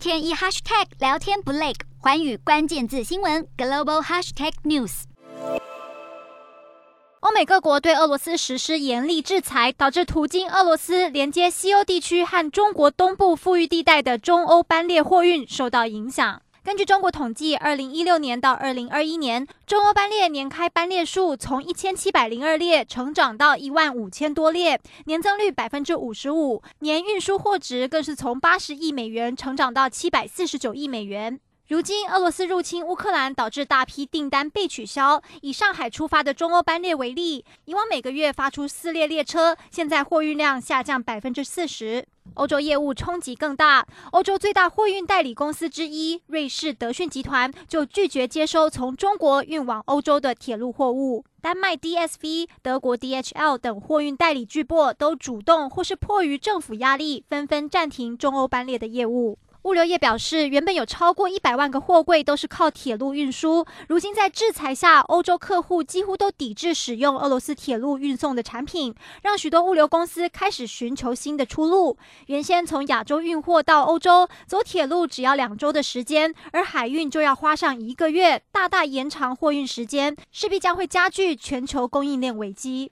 天一 hashtag 聊天不累，环宇关键字新闻 global hashtag news。欧美各国对俄罗斯实施严厉制裁，导致途经俄罗斯连接西欧地区和中国东部富裕地带的中欧班列货运受到影响。根据中国统计，二零一六年到二零二一年，中欧班列年开班列数从一千七百零二列成长到一万五千多列，年增率百分之五十五，年运输货值更是从八十亿美元成长到七百四十九亿美元。如今，俄罗斯入侵乌克兰，导致大批订单被取消。以上海出发的中欧班列为例，以往每个月发出四列列车，现在货运量下降百分之四十。欧洲业务冲击更大，欧洲最大货运代理公司之一瑞士德讯集团就拒绝接收从中国运往欧洲的铁路货物。丹麦 DSV、德国 DHL 等货运代理巨擘都主动或是迫于政府压力，纷纷暂停中欧班列的业务。物流业表示，原本有超过一百万个货柜都是靠铁路运输，如今在制裁下，欧洲客户几乎都抵制使用俄罗斯铁路运送的产品，让许多物流公司开始寻求新的出路。原先从亚洲运货到欧洲，走铁路只要两周的时间，而海运就要花上一个月，大大延长货运时间，势必将会加剧全球供应链危机。